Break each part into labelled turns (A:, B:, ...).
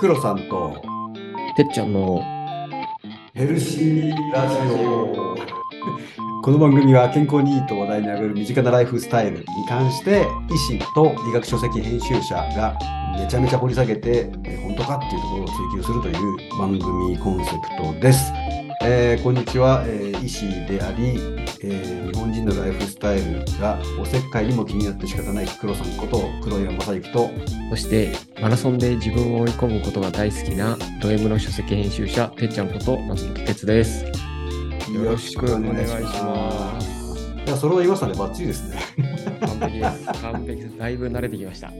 A: 黒さんと
B: てっちゃんの
A: ヘルシーラジオ。この番組は健康にいいと話題に上がる身近なライフスタイルに関して医師と医学書籍編集者がめちゃめちゃ掘り下げてえー本当かっていうところを追求するという番組コンセプトです。えーこんにちは、えー医師であり、えー日本人のライフスタイルがおせっかいにも気になって仕方ない黒さんこと黒岩正幸と
B: そしてマラソンで自分を追い込むことが大好きなド M の書籍編集者てっちゃんこと松本哲です。よろしくお願いします。
A: いや、それを言いましたね。バッチリですね。
B: 完璧です。完璧です。だいぶ慣れてきました。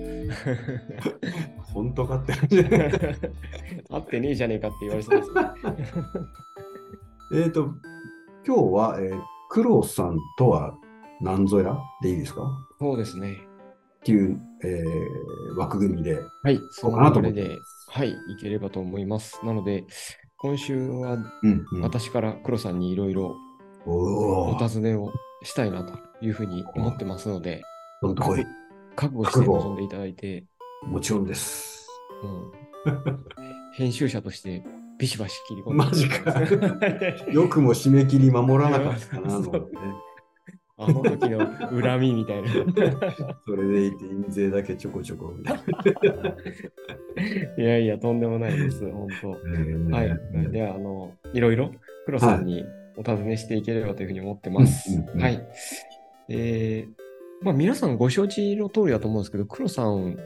A: 本当かって感じ。
B: 合ってねえじゃねえかって言われそうですね。
A: えっと、今日は、えー黒さんとは何ぞやでいいですか？
B: そうですね。
A: っていう、えー枠組みで。
B: はい。そ
A: そうかなと思って
B: はい、いければと思います。なので、今週は。私から黒さんにいろいろ
A: お
B: 尋ねをしたいなというふうに思ってますので、
A: どんとこい。
B: 覚悟して臨んでいただいて、
A: もちろんです。
B: うん、編集者としてビシバシ切り込んで。
A: マジか
B: はい
A: よくも締め切り守らなかったなね。
B: あの時の恨みみたいな。
A: それでいて、印税だけちょこちょこ い
B: やいや、とんでもないです、本当。はい。では、あの、いろいろ黒さんにお尋ねしていければというふうに思ってます。はい。えーまあ、皆さんご承知の通りだと思うんですけど、黒さん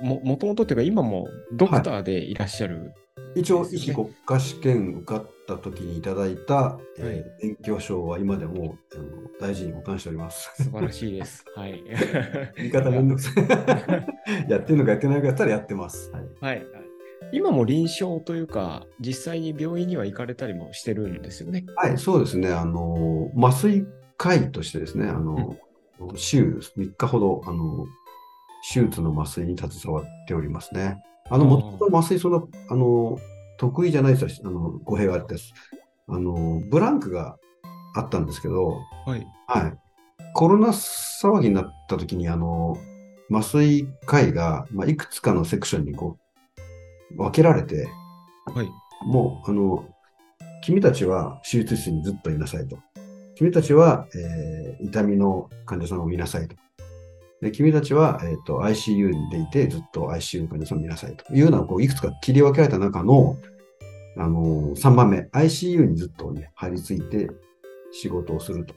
B: も、もともとというか、今もドクターでいらっしゃる。
A: 一応、医師国家試験受かった時にいただいた、えー
B: はい
A: 勉強証は今でもあの大事に保管しております。
B: 素晴らしいです。はい。
A: 言い方めんどくさい。やってるのかやってないのかやったらやってます。はい、
B: はい。今も臨床というか、実際に病院には行かれたりもしてるんですよね。
A: はい、そうですね。あの、麻酔科医としてですね、あの、週3日ほど、あの、手術の麻酔に携わっておりますね。あの、もともと麻酔そんな、あの、得意じゃないですあの、語弊があって。あの、ブランクがあったんですけど、
B: はい。
A: はい。コロナ騒ぎになった時に、あの、麻酔科医が、まあ、いくつかのセクションにこう、分けられて、
B: はい。
A: もう、あの、君たちは手術室にずっといなさいと。君たちは、えー痛みの患者さんを見なさいと。で君たちは、えーと ICU でいてずっと ICU の患者さんを見なさいというのはこういくつか切り分けられた中の、あの3番目、ICU にずっと、ね、張り付いて仕事をすると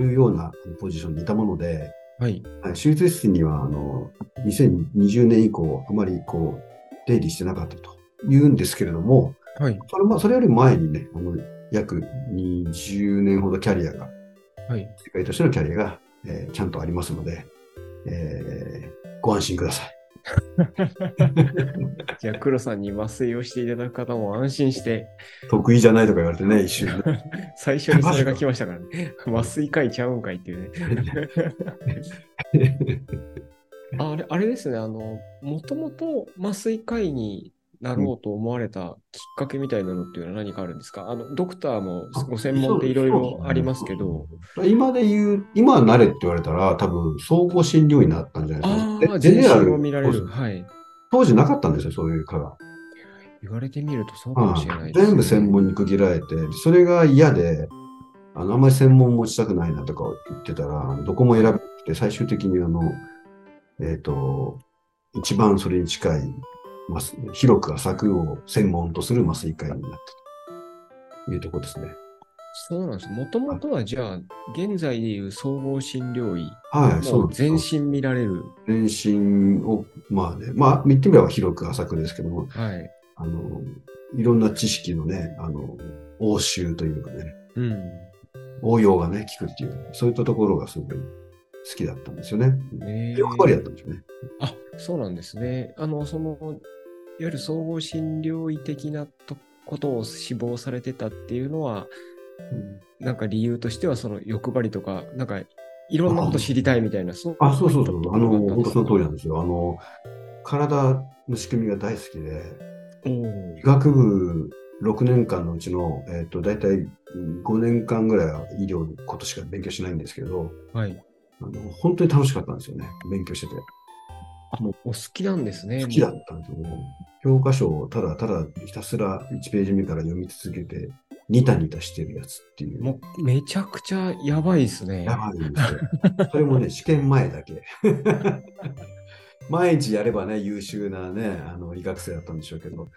A: いうようなポジションにいたもので、
B: はい。
A: はい手術室にはあの2020年以降、あまりこう出入りしてなかったというんですけれども、
B: はい。
A: それもそれより前にね、あの約20年ほどキャリアが、
B: はい。
A: 世界としてのキャリアが、えーちゃんとありますので、えーご安心ください。
B: じゃあ、黒さんに麻酔をしていただく方も安心して、
A: 得意じゃないとか言われてね、一瞬で。
B: 最初にそれが来ましたからね。麻酔科医ちゃうんかいっていうね。ああれあれですね、あの、もともと麻酔科医になろうと思われたきっかけみたいなのっていうのは何かあるんですか？あの、ドクターもご専門でいろいろありますけど、
A: 今で言う、今は慣れって言われたら、多分総合診療医になったんじゃないですか。
B: 全身
A: ゼネラル
B: を見られる。はい。
A: 当時なかったんですよ、そういう科が。
B: 言われてみるとそうかもしれないね、
A: 全部専門に区切られて、それが嫌で、あのあんまり専門持ちたくないなとか言ってたら、どこも選べて、最終的にあの、えっ、と、一番それに近い、まあ、広く浅くを専門とする麻酔科医になったというところですね。
B: そうなんです。もともとはじゃあ、現在でいう総合診療医、
A: はい、そう
B: 全身見られる。
A: 全身を、まあね、まあ、言ってみれば広く浅くですけども、
B: はい。
A: あの、いろんな知識のね、あの、応酬というかね、
B: うん。
A: 応用がね、効くっていう、そういったところがすごい好きだったんですよね。欲張りだったんですよね。
B: あ、そうなんですね。あの、その、ゆる総合診療医的なとことを志望されてたっていうのは、なんか理由としては、その欲張りとか、なんか、いろんなこと知りたいみたいな、そう
A: あ、そうそうそう。あの、
B: い
A: 本当その通りなんですよ。あの、体の仕組みが大好きで、医学部6年間のうちの、えっ、と、大体5年間ぐらいは医療のことしか勉強しないんですけど、
B: はい。
A: あの本当に楽しかったんですよね。勉強してて。
B: あ、もうお好きなんですね。
A: 好きだったんですよ。教科書をただただひたすら1ページ目から読み続けて、ニタニタしてるやつっていう。
B: もうめちゃくちゃやばいですね。
A: やばいんですよ。それもね、試験前だけ。毎日やればね、優秀なね、あの医学生だったんでしょうけど、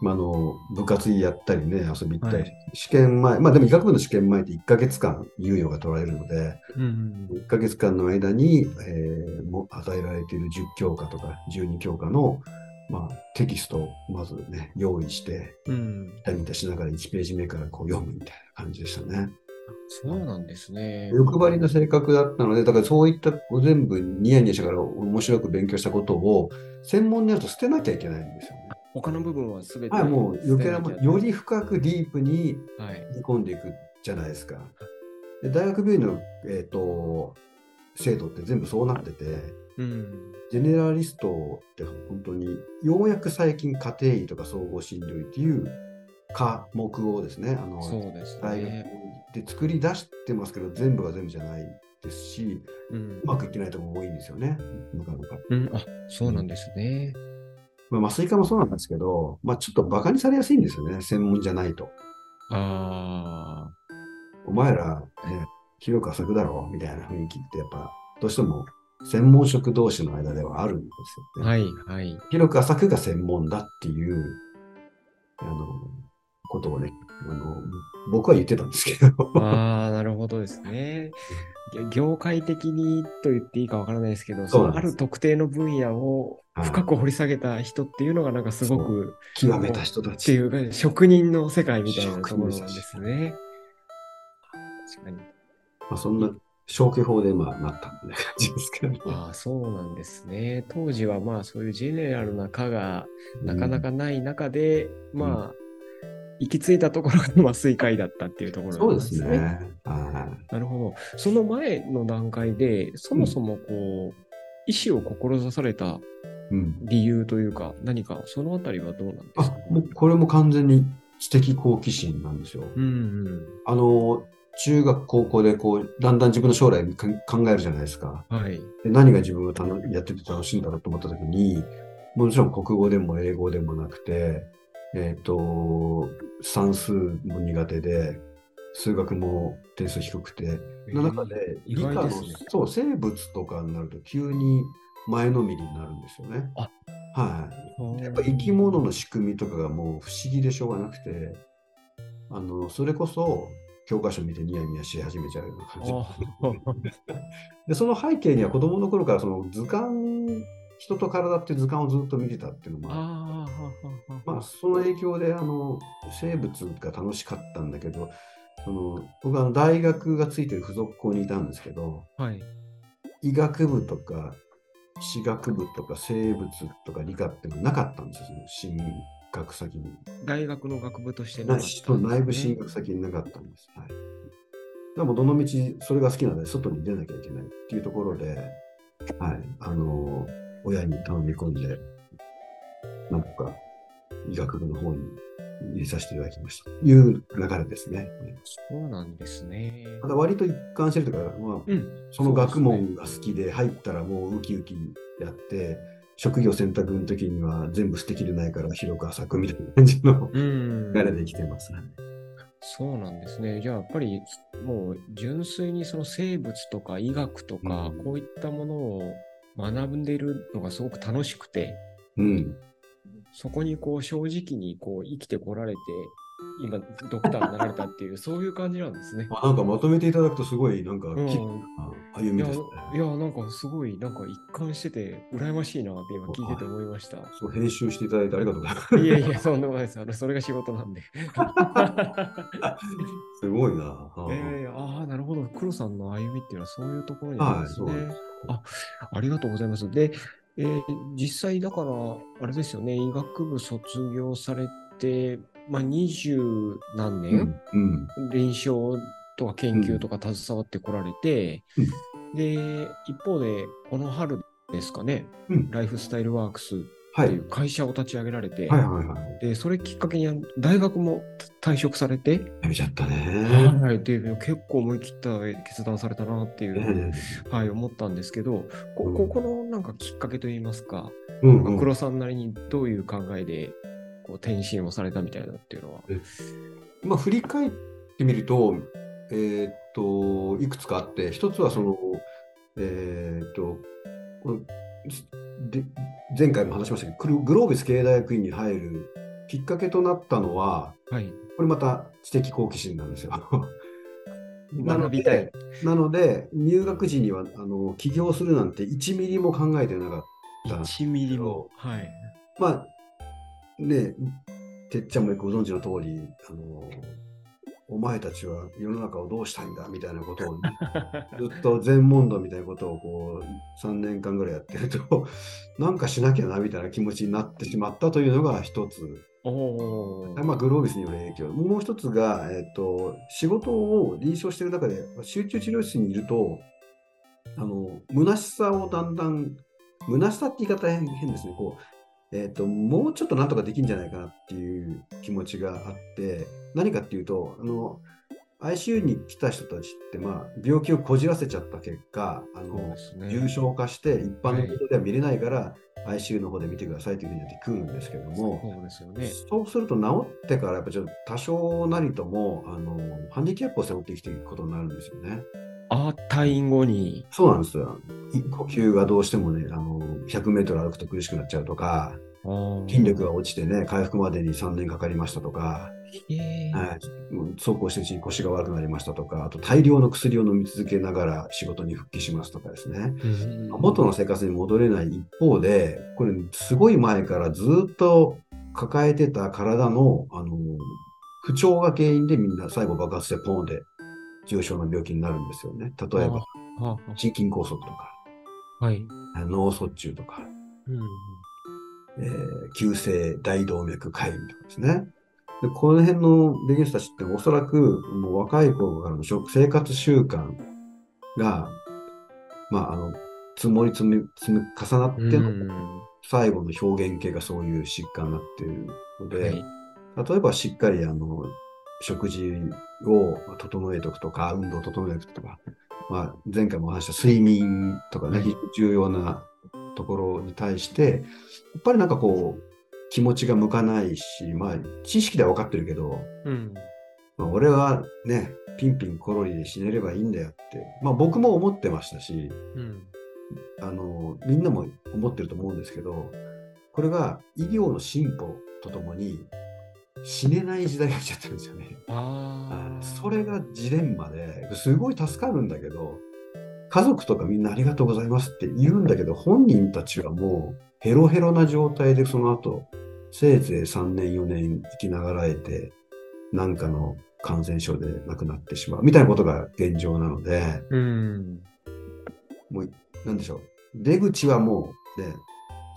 A: まあ、あの部活やったりね、遊び行ったり、
B: はい
A: 試験前、まあでも医学部の試験前って1ヶ月間猶予が取られるので、
B: うん
A: 1ヶ月間の間に、えーも与えられている10教科とか12教科の、まあ、テキストをまずね、用意して、
B: うん。
A: 見た見たしながら1ページ目からこう読むみたいな感じでしたね。
B: そうなんですね。
A: 欲張りな性格だったので、だからそういった全部ニヤニヤしながら面白く勉強したことを専門になると捨てなきゃいけないんですよね。
B: 他の部分はすべて
A: はい、もう余計なより深くディープに
B: はい。
A: 踏み込んでいくじゃないですか。で大学病院の、えー、と制度って全部そうなってて、
B: うん。
A: ジェネラリストって本当にようやく最近家庭医とか総合診療医っていう科目をですね、あの
B: そうです
A: 大学
B: ね。
A: で作り出してますけど、全部が全部じゃないですし、
B: うん
A: うまくいってないところも多いんですよね、なかなか。
B: うん、あそうなんですね。
A: まあ、麻酔科もそうなんですけど、まあ、ちょっと馬鹿にされやすいんですよね、専門じゃないと。
B: あ
A: お前ら、ね、広く浅くだろみたいな雰囲気って、やっぱ、どうしても専門職同士の間ではあるんですよ
B: あ、
A: ね。
B: はい、はい。
A: 広く浅くが専門だっていう、あの、ことをね、あの、僕は言ってたんですけど。
B: ああ、なるほどですね。業界的にと言っていいかわからないですけど、
A: そ
B: のある特定の分野を深く掘り下げた人っていうのがなんかすごく
A: 極めた人た
B: って
A: ち。
B: いうか職人の世界みたいなところなんですね。確かに。
A: まあ、そんな消去法でまあなったみたいな感じですけど。
B: ああ、そうなんですね。当時はまあそういうジェネラルな科がなかなかない中で、まあ、行き着いたところが麻酔科医だったっていうところ
A: そうで
B: すすね。
A: ね。はい。
B: なるほど。その前の段階で、そもそもこう、医師を志された
A: うん。
B: 理由というか、何かそのあたりはどうなんです
A: あ
B: か、
A: もうこれも完全に知的好奇心なんですよ。
B: うんうん。
A: あの、中学、高校でこう、だんだん自分の将来か考えるじゃないですか。
B: はい。
A: で何が自分がたのやってて楽しいんだろうと思ったときに、もちろん国語でも英語でもなくて、えっ、と、算数も苦手で、数学も点数低くて、の中で、
B: 意
A: 理科の、
B: ね
A: そう、生物とかになると急に前のめりになるんですよね。
B: あ
A: はい。やっぱ生き物の仕組みとかがもう不思議でしょうがなくて、あの、それこそ教科書見てニヤニヤし始めちゃうような感じ。
B: あ
A: で、その背景には子供の頃からその図鑑、人と体っていう図鑑をずっと見てたっていうのもあまあ、その影響であの生物が楽しかったんだけど、その僕は大学がついてる付属校にいたんですけど、
B: はい。
A: 医学部とか歯学部とか生物とか理科っていうのはなかったんですよ、その進学先に。
B: 大学の学部として
A: な
B: なかったね
A: 内部進学先になかったんです。はい、でもどの道それが好きなので外に出なきゃいけないっていうところで、はい、あの親に頼み込んで、なんとか医学部の方に入れさせていただきました。という流れですね。
B: そうなんですね。
A: ただ割と一貫してるというか、まあ、
B: うん。
A: その学問が好きで入ったらもうウキウキやって、職業選択の時には全部捨てきれないから広く浅くみたいな感じの
B: うん。
A: 流れで生きてますね。
B: そうなんですね。じゃあやっぱりもう純粋にその生物とか医学とか
A: うん
B: こういったものを学んでいるのがすごく楽しくて、
A: うん。
B: そこにこう正直にこう生きてこられて、今ドクターになられたっていう、そういう感じなんですね。
A: あなんかまとめていただくとすごいなんか歩み
B: いや、
A: ですね。
B: いや、なんかすごい、なんか一貫してて、羨ましいなって今聞いてて思いました。
A: そう編集していただいてありがとうございます。
B: いやいや、そんなことないです。あのそれが仕事なんで。
A: すごいな。
B: えー、ああ、なるほど。黒さんの歩みっていうのはそういうところにあるんですね。
A: はいす
B: あありがとうございます。で、えー実際だから、あれですよね、医学部卒業されて、まあ、二十何
A: う
B: 年。臨床とか研究とか携わってこられて、で、一方で、この春ですかね、
A: うん。
B: ライフスタイルワークスっていう会社を立ち上げられて、
A: はいはいはい。
B: でそれきっかけに大学も退職されて、
A: やめちゃったね。
B: はい、で結構思い切った決断されたなっていう、
A: え
B: はい、思ったんですけど、こ
A: うん。
B: ここのなんかきっかけといいますか、黒さんなりにどういう考えでこう転身をされたみたいなっていうのは。
A: まあ、振り返ってみると、えーっと、いくつかあって、一つはその、えーっと、こので前回も話しましたけど、グログロービス経営大学院に入るきっかけとなったのは、
B: はい、
A: これまた知的好奇心なんですよ。なの
B: 学びたい
A: で。、なので入学時にはあの起業するなんて1ミリも考えてなかった。
B: 1ミリも。はい。
A: まあ、ねてっちゃんもご存知の通り、あの、お前たちは世の中をどうしたいんだみたいなことを、ずっと全問答みたいなことをこう、3年間ぐらいやってると、なんかしなきゃなみたいな気持ちになってしまったというのが一つ。まあ、グロービスによる影響。もう一つが、えっと、仕事を臨床している中で、集中治療室にいると、あの、虚しさをだんだん、虚しさって言い方変変ですね。こう、えっと、もうちょっとなんとかできるんじゃないかなっていう気持ちがあって、何かっていうと、あの、ICU に来た人たちって、まあ、病気をこじらせちゃった結果、あの
B: ね。
A: 重症化して一般のことでは見れないから、ICU の方で見てくださいというふうになってくるんですけども、
B: そうですよね。
A: そうすると治ってからやっぱちょっと多少なりともあのハンディキャップを背負って生きていくことになるんですよね。
B: あ、退院後に。
A: そうなんですよ。呼吸がどうしてもね、あの100メートル歩くと苦しくなっちゃうとか、筋力が落ちてね、回復までに3年かかりましたとか、
B: えー
A: はい、もう走行してるうちに腰が悪くなりましたとか、あと大量の薬を飲み続けながら仕事に復帰しますとかですね。
B: うん
A: 元の生活に戻れない一方で、これ、すごい前からずっと抱えてた体のあの不調が原因でみんな最後爆発してポーンで重症な病気になるんですよね。例えば、
B: あ
A: 心筋梗塞とか、
B: あはい。
A: 脳卒中とか、
B: うん
A: えー急性大動脈解離とかですね。でこの辺の病原人たちっておそらくもう若い頃からの食生活習慣が、まあ、あの、積もり積み、積み重なっての
B: うん
A: 最後の表現系がそういう疾患になっているので、
B: はい
A: 例えばしっかりあの食事を整えておくとか、運動を整えておくとか、まあ、前回もお話した睡眠とかね、重要なところに対して、やっぱりなんかこう、気持ちが向かないし、まあ、知識では分かってるけど、
B: うん。
A: まあ、俺はね、ピンピンコロリで死ねればいいんだよって、まあ僕も思ってましたし、
B: うん。
A: あの、みんなも思ってると思うんですけど、これが医療の進歩とともに死ねない時代が来ちゃってるんですよね。それがジレンマですごい助かるんだけど、家族とかみんなありがとうございますって言うんだけど、本人たちはもうヘロヘロな状態でその後、せいぜい3年4年生きながらえて、なんかの感染症で亡くなってしまうみたいなことが現状なので、
B: うん。
A: もう、なんでしょう。出口はもう、ね、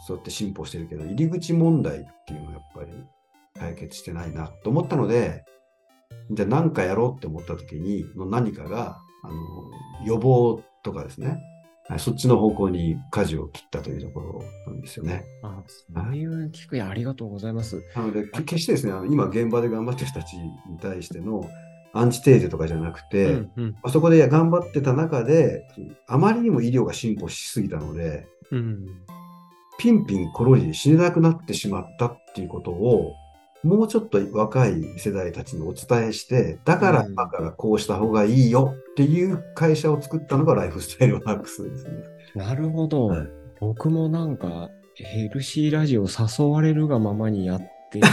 A: そうやって進歩してるけど、入り口問題っていうのはやっぱり解決してないなと思ったので、じゃあ何かやろうって思った時に、の何かが、あの、予防とかですね、はいそっちの方向に舵を切ったというところなんですよね。
B: あそういう聞くやありがとうございます。
A: なので、け決してですね、今現場で頑張ってる人たちに対してのアンチテーゼとかじゃなくて、
B: うんうん
A: あそこで頑張ってた中で、あまりにも医療が進歩しすぎたので、
B: うん
A: ピンピンコロリで死ねなくなってしまったっていうことを、もうちょっと若い世代たちにお伝えして、だから
B: うん。
A: 今からこうした方がいいよっていう会社を作ったのがライフスタイルワークスですね。
B: なるほど、
A: はい。
B: 僕もなんかヘルシーラジオ誘われるがままにやってて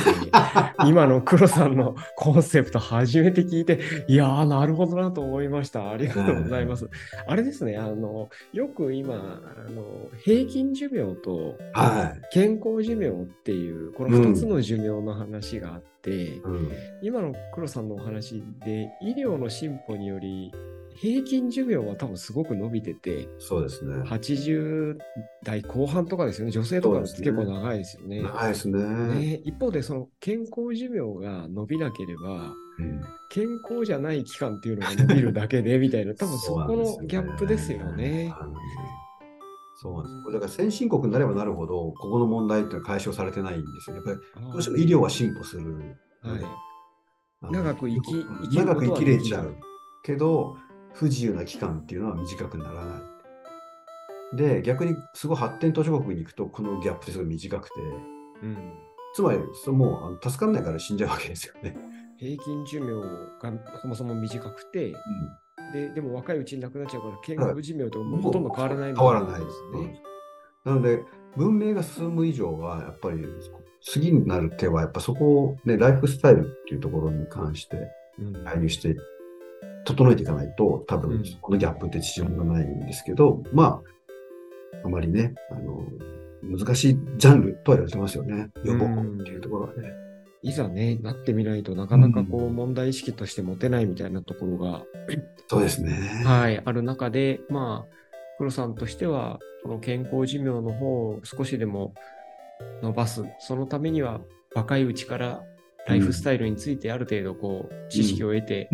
B: 今の黒さんのコンセプト初めて聞いていやーなるほどなと思いましたありがとうございます、あれですねあのよく今あの平均寿命と
A: はい。
B: 健康寿命っていうこの2つの寿命の話があって、
A: うん。
B: 今の黒さんのお話で医療の進歩により平均寿命は多分すごく伸びてて
A: そうですね。
B: 80代後半とかですよね女性とか結構長いですよね。
A: 長いですね。
B: ね一方でその健康寿命が伸びなければ
A: うん
B: 健康じゃない期間っていうのが伸びるだけで みたいな多分そこのギャップですよね。
A: はいそうなんです。だから先進国になればなるほど、ここの問題っていうのは解消されてないんですよ。やっぱりどうしても医療は進歩する。
B: はい長く生き
A: 長く生きれちゃうけど、不自由な期間っていうのは短くならない。で、逆にすごい発展途上国に行くと、このギャップってすごい短くて、
B: うん。
A: つまり、そもうあの助かんないから死んじゃうわけですよね。
B: 平均寿命がそもそも短くて、ででも若いうちに亡くなっちゃうから、健康寿命とほとんど変わらないみた
A: 変わらない
B: です。ね。
A: なので、文明が進む以上は、やっぱり次になる手は、やっぱそこを、ね、ライフスタイルっていうところに関して
B: うん。
A: 介入して、整えていかないと、多分
B: うん
A: このギャップって縮まらないんですけど、まあ、あまりね、あの、難しいジャンルとは言われてますよね。予防っていうところはね。
B: いざね、なってみないとなかなかこう問題意識として持てないみたいなところが、
A: そうですね。
B: はい、ある中で、まあ、黒さんとしては、この健康寿命の方を少しでも伸ばす、そのためには若いうちからライフスタイルについてある程度こう知識を得て。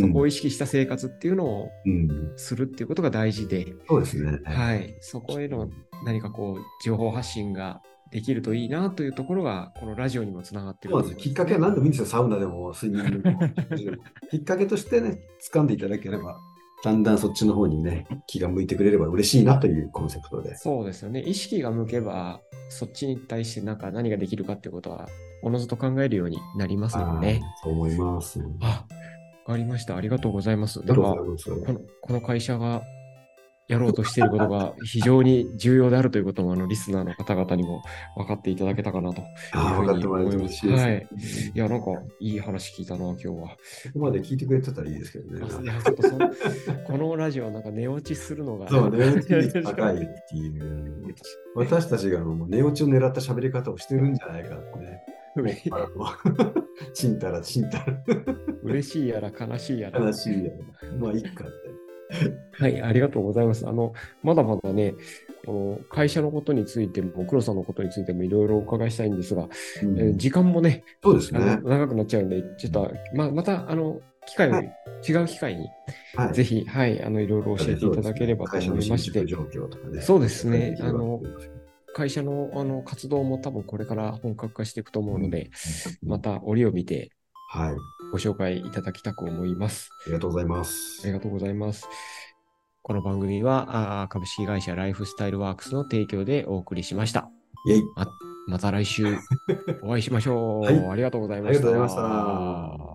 B: そこを意識した生活っていうのを
A: うん、
B: するっていうことが大事で、
A: そうですね。
B: はい、そこへの何かこう情報発信ができるといいなというところが、このラジオにもつながっている
A: す。きっかけは何でもいいんですよ。サウナでも睡眠でも。きっかけとしてね、掴んでいただければ、だんだんそっちの方にね、気が向いてくれれば嬉しいなというコンセプトで。
B: そうですよね。意識が向けば、そっちに対してなんか何ができるかっていうことは、おのずと考えるようになりますのでね。
A: そう思います。
B: あ、わかりました。ありがとうございます。この、この会社がやろうとしていることが 非常に重要であるということも、あの、リスナーの方々にも分かっていただけたかなというふういます。はい。いや、なんか、いい話聞いたな、今日は。
A: ここまで聞いてくれてたらいいですけどね。
B: あいや、ちょっとその、このラジオはなんか寝落ちするのが。
A: そう、寝落ち率高いっていう。私たちがもう寝落ちを狙った喋り方をしてるんじゃないかってね。ち んたらちんたら
B: 嬉しいやら悲しいやら。
A: 悲しいやろ。まあ、いいかって。
B: はい、ありがとうございます。あの、まだまだね、あの会社のことについても、黒さんのことについてもいろいろお伺いしたいんですが、
A: うん
B: えー時間もね、
A: そうですね
B: あの。長くなっちゃうんで、ちょっと、ままた、あの、機会を、
A: はい
B: 違う機会に、
A: はい
B: ぜひ、はい、あの、いろいろ教えていただければと思いまして、
A: 状況とかね。
B: そうですね
A: できればと思います
B: 会社のあの活動も多分これから本格化していくと思うので、また折を見て
A: はい。あ
B: ご紹介いただきたく思います。
A: りがとうございます。
B: ありがとうございます。この番組はあー株式会社ライフスタイルワークスの提供でお送りしました。
A: イェイ。
B: また来週お会いしましょう。
A: はい
B: ありがとうございました。
A: ありがとうございました